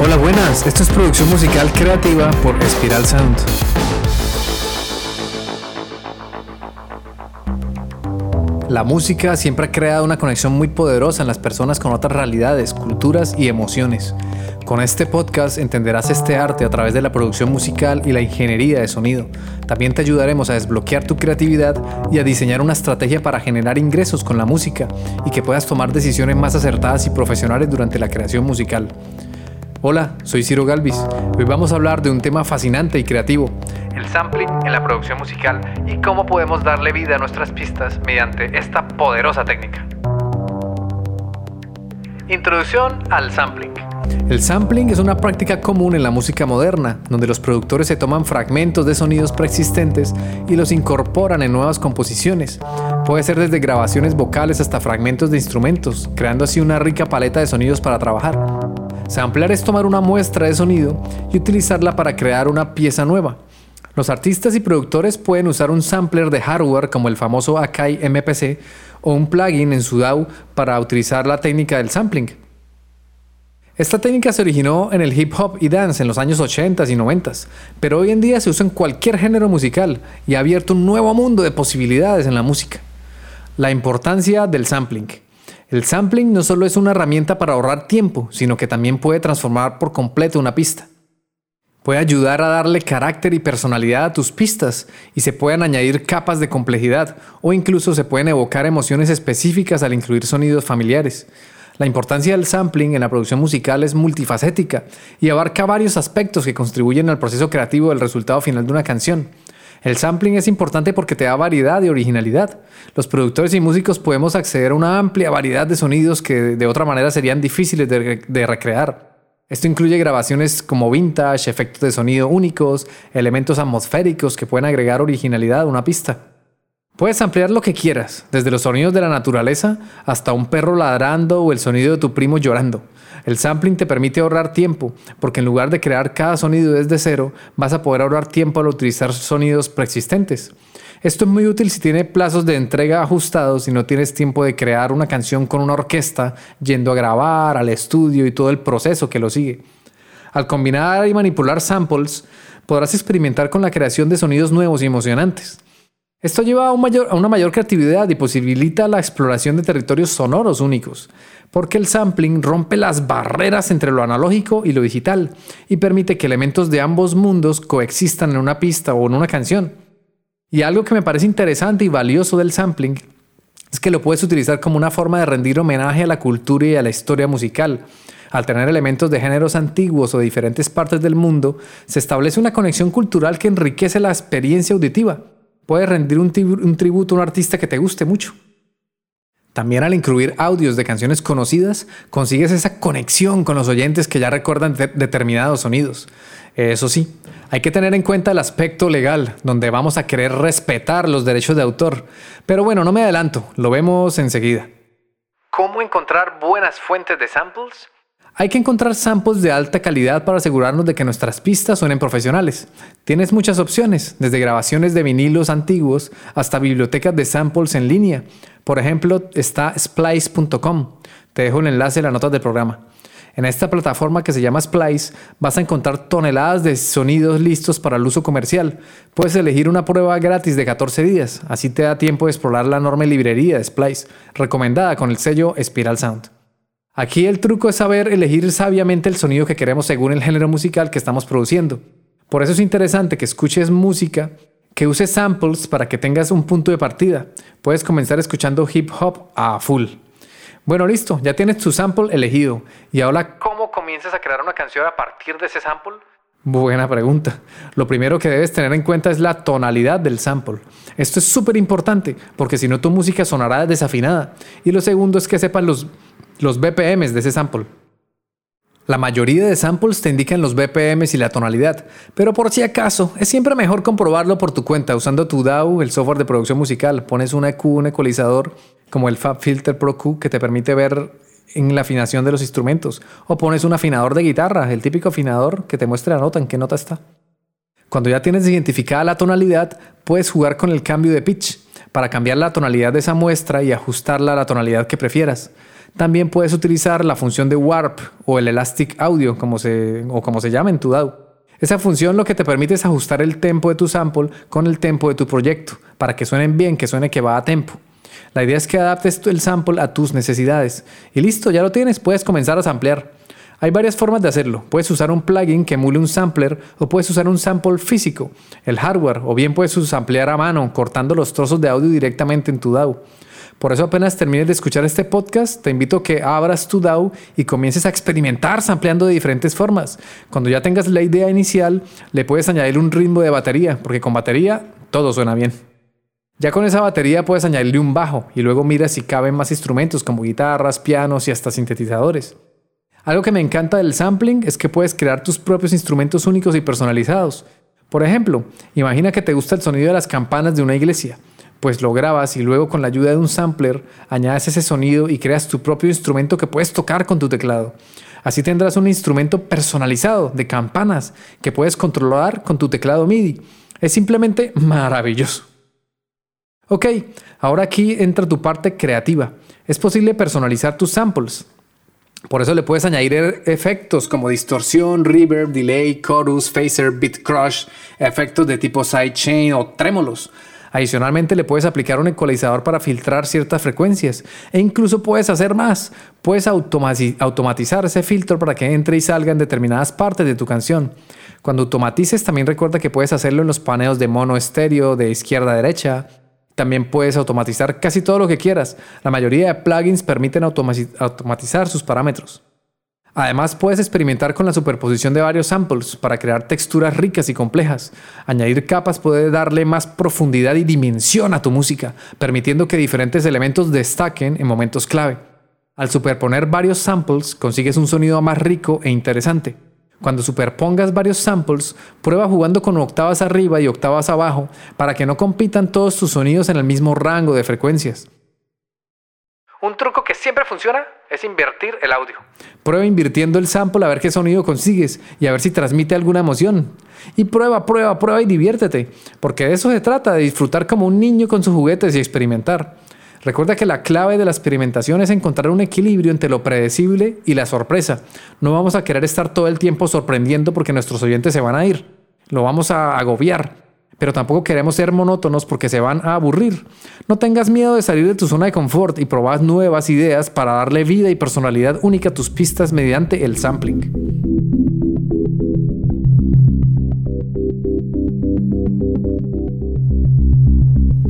Hola, buenas. Esto es producción musical creativa por Espiral Sound. La música siempre ha creado una conexión muy poderosa en las personas con otras realidades, culturas y emociones. Con este podcast entenderás este arte a través de la producción musical y la ingeniería de sonido. También te ayudaremos a desbloquear tu creatividad y a diseñar una estrategia para generar ingresos con la música y que puedas tomar decisiones más acertadas y profesionales durante la creación musical. Hola, soy Ciro Galvis. Hoy vamos a hablar de un tema fascinante y creativo, el sampling en la producción musical y cómo podemos darle vida a nuestras pistas mediante esta poderosa técnica. Introducción al sampling. El sampling es una práctica común en la música moderna, donde los productores se toman fragmentos de sonidos preexistentes y los incorporan en nuevas composiciones. Puede ser desde grabaciones vocales hasta fragmentos de instrumentos, creando así una rica paleta de sonidos para trabajar. Samplear es tomar una muestra de sonido y utilizarla para crear una pieza nueva. Los artistas y productores pueden usar un sampler de hardware como el famoso Akai MPC o un plugin en su DAW para utilizar la técnica del sampling. Esta técnica se originó en el hip hop y dance en los años 80 y 90, pero hoy en día se usa en cualquier género musical y ha abierto un nuevo mundo de posibilidades en la música. La importancia del sampling. El sampling no solo es una herramienta para ahorrar tiempo, sino que también puede transformar por completo una pista. Puede ayudar a darle carácter y personalidad a tus pistas y se pueden añadir capas de complejidad o incluso se pueden evocar emociones específicas al incluir sonidos familiares. La importancia del sampling en la producción musical es multifacética y abarca varios aspectos que contribuyen al proceso creativo del resultado final de una canción. El sampling es importante porque te da variedad y originalidad. Los productores y músicos podemos acceder a una amplia variedad de sonidos que de otra manera serían difíciles de, recrear. Esto incluye grabaciones como vintage, efectos de sonido únicos, elementos atmosféricos que pueden agregar originalidad a una pista. Puedes ampliar lo que quieras, desde los sonidos de la naturaleza hasta un perro ladrando o el sonido de tu primo llorando. El sampling te permite ahorrar tiempo, porque en lugar de crear cada sonido desde cero, vas a poder ahorrar tiempo al utilizar sonidos preexistentes. Esto es muy útil si tienes plazos de entrega ajustados y no tienes tiempo de crear una canción con una orquesta, yendo a grabar, al estudio y todo el proceso que lo sigue. Al combinar y manipular samples, podrás experimentar con la creación de sonidos nuevos y emocionantes. Esto lleva a, una mayor creatividad y posibilita la exploración de territorios sonoros únicos, porque el sampling rompe las barreras entre lo analógico y lo digital y permite que elementos de ambos mundos coexistan en una pista o en una canción. Y algo que me parece interesante y valioso del sampling es que lo puedes utilizar como una forma de rendir homenaje a la cultura y a la historia musical. Al tener elementos de géneros antiguos o de diferentes partes del mundo, se establece una conexión cultural que enriquece la experiencia auditiva puedes rendir un, tributo a un artista que te guste mucho. También al incluir audios de canciones conocidas, consigues esa conexión con los oyentes que ya recuerdan determinados sonidos. Eso sí, hay que tener en cuenta el aspecto legal, donde vamos a querer respetar los derechos de autor. Pero bueno, no me adelanto, lo vemos enseguida. ¿Cómo encontrar buenas fuentes de samples? Hay que encontrar samples de alta calidad para asegurarnos de que nuestras pistas suenen profesionales. Tienes muchas opciones, desde grabaciones de vinilos antiguos hasta bibliotecas de samples en línea. Por ejemplo, está splice.com. Te dejo el enlace en las notas del programa. En esta plataforma que se llama Splice vas a encontrar toneladas de sonidos listos para el uso comercial. Puedes elegir una prueba gratis de 14 días, así te da tiempo de explorar la enorme librería de Splice, recomendada con el sello Spiral Sound. Aquí el truco es saber elegir sabiamente el sonido que queremos según el género musical que estamos produciendo. Por eso es interesante que escuches música que use samples para que tengas un punto de partida. Puedes comenzar escuchando hip hop a full. Bueno, listo, ya tienes tu sample elegido. Y ahora, ¿cómo comienzas a crear una canción a partir de ese sample? Buena pregunta. Lo primero que debes tener en cuenta es la tonalidad del sample. Esto es súper importante porque si no tu música sonará desafinada. Y lo segundo es que sepan los los BPMs de ese sample. La mayoría de samples te indican los BPMs y la tonalidad, pero por si acaso, es siempre mejor comprobarlo por tu cuenta usando tu DAW, el software de producción musical. Pones un EQ, un ecualizador, como el Fab Filter Pro Q, que te permite ver en la afinación de los instrumentos. O pones un afinador de guitarra, el típico afinador que te muestre la nota, en qué nota está. Cuando ya tienes identificada la tonalidad, puedes jugar con el cambio de pitch para cambiar la tonalidad de esa muestra y ajustarla a la tonalidad que prefieras. También puedes utilizar la función de Warp o el Elastic Audio, como se, o como se llama en tu DAW. Esa función lo que te permite es ajustar el tempo de tu sample con el tempo de tu proyecto, para que suenen bien, que suene que va a tempo. La idea es que adaptes el sample a tus necesidades. Y listo, ya lo tienes, puedes comenzar a samplear. Hay varias formas de hacerlo. Puedes usar un plugin que emule un sampler o puedes usar un sample físico, el hardware, o bien puedes samplear a mano, cortando los trozos de audio directamente en tu DAW. Por eso apenas termines de escuchar este podcast, te invito a que abras tu DAW y comiences a experimentar sampleando de diferentes formas. Cuando ya tengas la idea inicial, le puedes añadir un ritmo de batería, porque con batería todo suena bien. Ya con esa batería puedes añadirle un bajo y luego mira si caben más instrumentos como guitarras, pianos y hasta sintetizadores. Algo que me encanta del sampling es que puedes crear tus propios instrumentos únicos y personalizados. Por ejemplo, imagina que te gusta el sonido de las campanas de una iglesia. Pues lo grabas y luego con la ayuda de un sampler añades ese sonido y creas tu propio instrumento que puedes tocar con tu teclado. Así tendrás un instrumento personalizado de campanas que puedes controlar con tu teclado MIDI. Es simplemente maravilloso. Ok, ahora aquí entra tu parte creativa. Es posible personalizar tus samples. Por eso le puedes añadir e- efectos como distorsión, reverb, delay, chorus, phaser, beat crush, efectos de tipo sidechain o trémolos. Adicionalmente le puedes aplicar un ecualizador para filtrar ciertas frecuencias e incluso puedes hacer más. Puedes automatizar ese filtro para que entre y salga en determinadas partes de tu canción. Cuando automatices también recuerda que puedes hacerlo en los paneos de mono estéreo de izquierda a derecha, también puedes automatizar casi todo lo que quieras. La mayoría de plugins permiten automatizar sus parámetros. Además, puedes experimentar con la superposición de varios samples para crear texturas ricas y complejas. Añadir capas puede darle más profundidad y dimensión a tu música, permitiendo que diferentes elementos destaquen en momentos clave. Al superponer varios samples, consigues un sonido más rico e interesante. Cuando superpongas varios samples, prueba jugando con octavas arriba y octavas abajo para que no compitan todos tus sonidos en el mismo rango de frecuencias. Un truco que siempre funciona es invertir el audio. Prueba invirtiendo el sample a ver qué sonido consigues y a ver si transmite alguna emoción. Y prueba, prueba, prueba y diviértete, porque de eso se trata, de disfrutar como un niño con sus juguetes y experimentar. Recuerda que la clave de la experimentación es encontrar un equilibrio entre lo predecible y la sorpresa. No vamos a querer estar todo el tiempo sorprendiendo porque nuestros oyentes se van a ir. Lo vamos a agobiar. Pero tampoco queremos ser monótonos porque se van a aburrir. No tengas miedo de salir de tu zona de confort y probar nuevas ideas para darle vida y personalidad única a tus pistas mediante el sampling.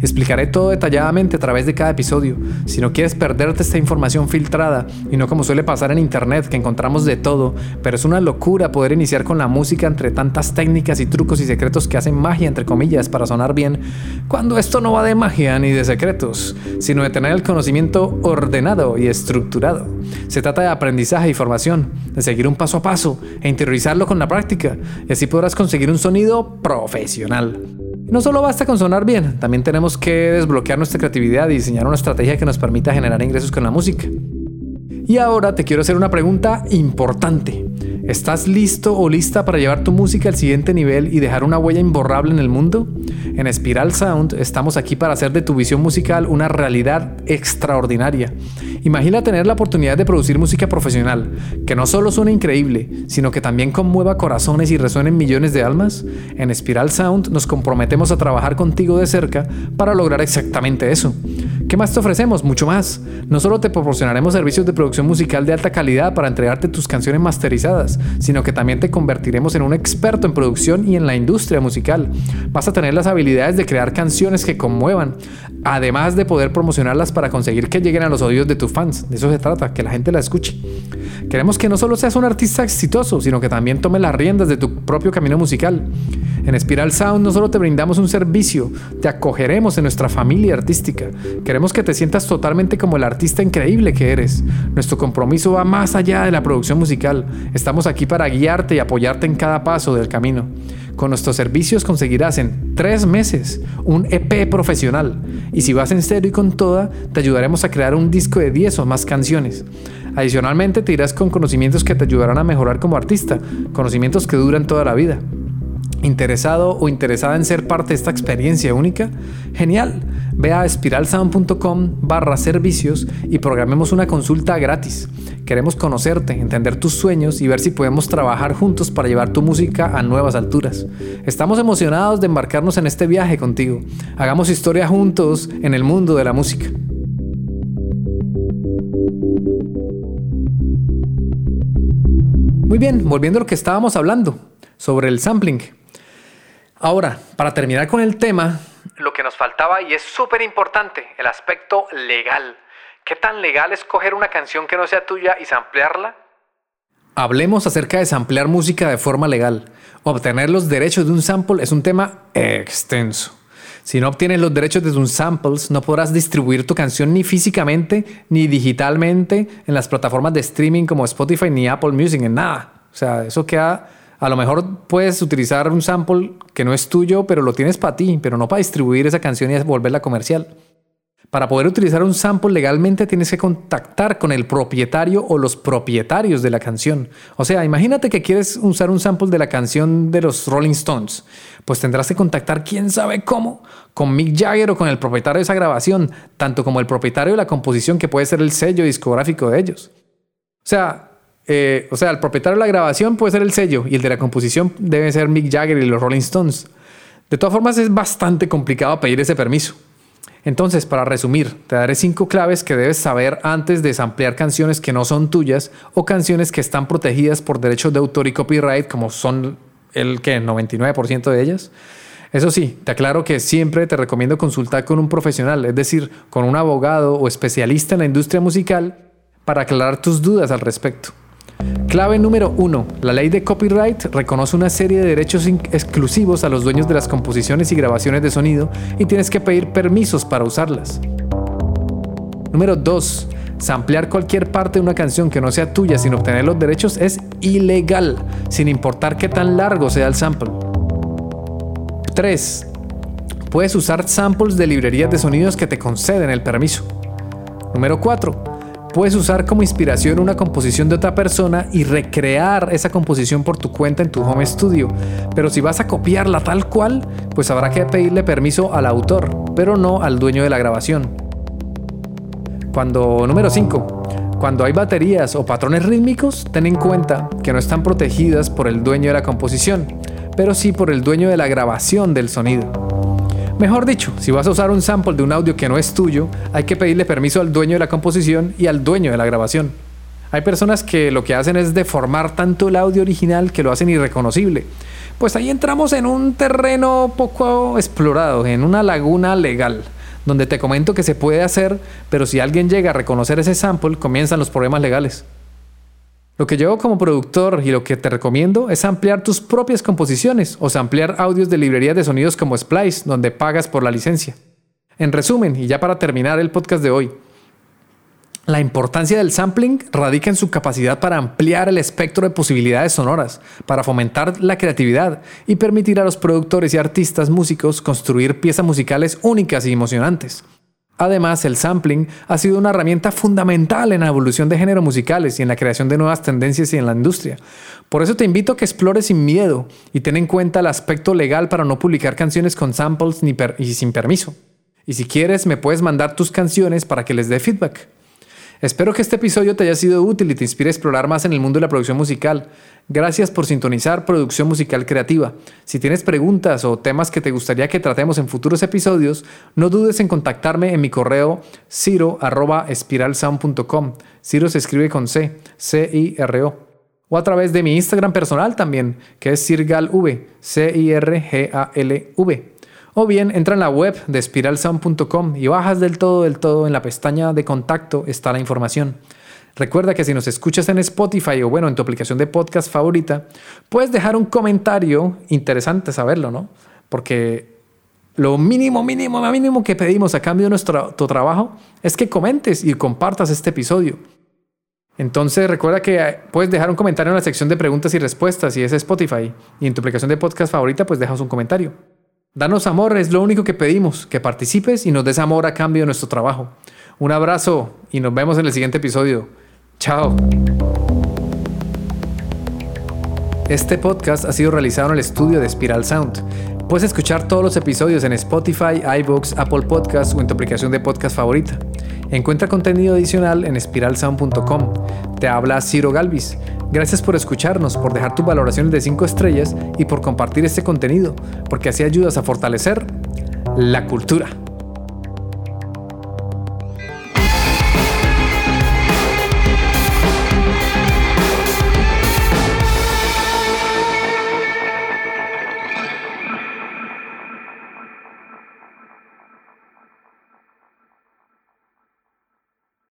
Explicaré todo detalladamente a través de cada episodio. Si no quieres perderte esta información filtrada, y no como suele pasar en internet, que encontramos de todo, pero es una locura poder iniciar con la música entre tantas técnicas y trucos y secretos que hacen magia, entre comillas, para sonar bien, cuando esto no va de magia ni de secretos, sino de tener el conocimiento ordenado y estructurado. Se trata de aprendizaje y formación, de seguir un paso a paso e interiorizarlo con la práctica, y así podrás conseguir un sonido profesional. No solo basta con sonar bien, también tenemos que desbloquear nuestra creatividad y diseñar una estrategia que nos permita generar ingresos con la música. Y ahora te quiero hacer una pregunta importante. ¿Estás listo o lista para llevar tu música al siguiente nivel y dejar una huella imborrable en el mundo? En Spiral Sound estamos aquí para hacer de tu visión musical una realidad extraordinaria. Imagina tener la oportunidad de producir música profesional, que no solo suene increíble, sino que también conmueva corazones y resuene en millones de almas. En Spiral Sound nos comprometemos a trabajar contigo de cerca para lograr exactamente eso. ¿Qué más te ofrecemos? Mucho más. No solo te proporcionaremos servicios de producción musical de alta calidad para entregarte tus canciones masterizadas, sino que también te convertiremos en un experto en producción y en la industria musical. Vas a tener las habilidades de crear canciones que conmuevan, además de poder promocionarlas para conseguir que lleguen a los oídos de tus fans. De eso se trata, que la gente la escuche. Queremos que no solo seas un artista exitoso, sino que también tome las riendas de tu propio camino musical. En Spiral Sound no solo te brindamos un servicio, te acogeremos en nuestra familia artística. Queremos que te sientas totalmente como el artista increíble que eres. Nuestro compromiso va más allá de la producción musical. Estamos aquí para guiarte y apoyarte en cada paso del camino. Con nuestros servicios conseguirás en tres meses un EP profesional y si vas en serio y con toda, te ayudaremos a crear un disco de 10 o más canciones. Adicionalmente te irás con conocimientos que te ayudarán a mejorar como artista, conocimientos que duran toda la vida. ¿Interesado o interesada en ser parte de esta experiencia única? Genial. Ve a espiralsound.com barra servicios y programemos una consulta gratis. Queremos conocerte, entender tus sueños y ver si podemos trabajar juntos para llevar tu música a nuevas alturas. Estamos emocionados de embarcarnos en este viaje contigo. Hagamos historia juntos en el mundo de la música. Muy bien, volviendo a lo que estábamos hablando sobre el sampling. Ahora, para terminar con el tema, lo que nos faltaba y es súper importante, el aspecto legal. ¿Qué tan legal es coger una canción que no sea tuya y samplearla? Hablemos acerca de samplear música de forma legal. Obtener los derechos de un sample es un tema extenso. Si no obtienes los derechos de tus samples, no podrás distribuir tu canción ni físicamente ni digitalmente en las plataformas de streaming como Spotify ni Apple Music, en nada. O sea, eso queda a lo mejor puedes utilizar un sample que no es tuyo, pero lo tienes para ti, pero no para distribuir esa canción y volverla comercial. Para poder utilizar un sample legalmente tienes que contactar con el propietario o los propietarios de la canción. O sea, imagínate que quieres usar un sample de la canción de los Rolling Stones. Pues tendrás que contactar quién sabe cómo, con Mick Jagger o con el propietario de esa grabación, tanto como el propietario de la composición que puede ser el sello discográfico de ellos. O sea, eh, o sea, el propietario de la grabación puede ser el sello y el de la composición debe ser Mick Jagger y los Rolling Stones. De todas formas, es bastante complicado pedir ese permiso. Entonces, para resumir, te daré cinco claves que debes saber antes de samplear canciones que no son tuyas o canciones que están protegidas por derechos de autor y copyright, como son el que 99% de ellas. Eso sí, te aclaro que siempre te recomiendo consultar con un profesional, es decir, con un abogado o especialista en la industria musical, para aclarar tus dudas al respecto. Clave número 1. La ley de copyright reconoce una serie de derechos exclusivos a los dueños de las composiciones y grabaciones de sonido y tienes que pedir permisos para usarlas. Número 2. Samplear cualquier parte de una canción que no sea tuya sin obtener los derechos es ilegal, sin importar qué tan largo sea el sample. 3. Puedes usar samples de librerías de sonidos que te conceden el permiso. Número 4 Puedes usar como inspiración una composición de otra persona y recrear esa composición por tu cuenta en tu home studio. Pero si vas a copiarla tal cual, pues habrá que pedirle permiso al autor, pero no al dueño de la grabación. Cuando número 5. Cuando hay baterías o patrones rítmicos, ten en cuenta que no están protegidas por el dueño de la composición, pero sí por el dueño de la grabación del sonido. Mejor dicho, si vas a usar un sample de un audio que no es tuyo, hay que pedirle permiso al dueño de la composición y al dueño de la grabación. Hay personas que lo que hacen es deformar tanto el audio original que lo hacen irreconocible. Pues ahí entramos en un terreno poco explorado, en una laguna legal, donde te comento que se puede hacer, pero si alguien llega a reconocer ese sample, comienzan los problemas legales. Lo que yo como productor y lo que te recomiendo es ampliar tus propias composiciones o ampliar audios de librerías de sonidos como Splice, donde pagas por la licencia. En resumen, y ya para terminar el podcast de hoy, la importancia del sampling radica en su capacidad para ampliar el espectro de posibilidades sonoras, para fomentar la creatividad y permitir a los productores y artistas músicos construir piezas musicales únicas y emocionantes. Además, el sampling ha sido una herramienta fundamental en la evolución de géneros musicales y en la creación de nuevas tendencias y en la industria. Por eso te invito a que explores sin miedo y ten en cuenta el aspecto legal para no publicar canciones con samples ni y sin permiso. Y si quieres, me puedes mandar tus canciones para que les dé feedback. Espero que este episodio te haya sido útil y te inspire a explorar más en el mundo de la producción musical. Gracias por sintonizar Producción Musical Creativa. Si tienes preguntas o temas que te gustaría que tratemos en futuros episodios, no dudes en contactarme en mi correo ciro.espiralsound.com. Ciro se escribe con C, C-I-R-O. O a través de mi Instagram personal también, que es cirgalv, C-I-R-G-A-L-V o bien entra en la web de spiralsound.com y bajas del todo del todo en la pestaña de contacto está la información. Recuerda que si nos escuchas en Spotify o bueno, en tu aplicación de podcast favorita, puedes dejar un comentario interesante saberlo, ¿no? Porque lo mínimo, mínimo, mínimo que pedimos a cambio de nuestro trabajo es que comentes y compartas este episodio. Entonces recuerda que puedes dejar un comentario en la sección de preguntas y respuestas si es Spotify y en tu aplicación de podcast favorita pues dejas un comentario. Danos amor, es lo único que pedimos, que participes y nos des amor a cambio de nuestro trabajo. Un abrazo y nos vemos en el siguiente episodio. Chao. Este podcast ha sido realizado en el estudio de Spiral Sound. Puedes escuchar todos los episodios en Spotify, iBooks, Apple Podcasts o en tu aplicación de podcast favorita. Encuentra contenido adicional en spiralsound.com. Te habla Ciro Galvis. Gracias por escucharnos, por dejar tus valoraciones de 5 estrellas y por compartir este contenido, porque así ayudas a fortalecer la cultura.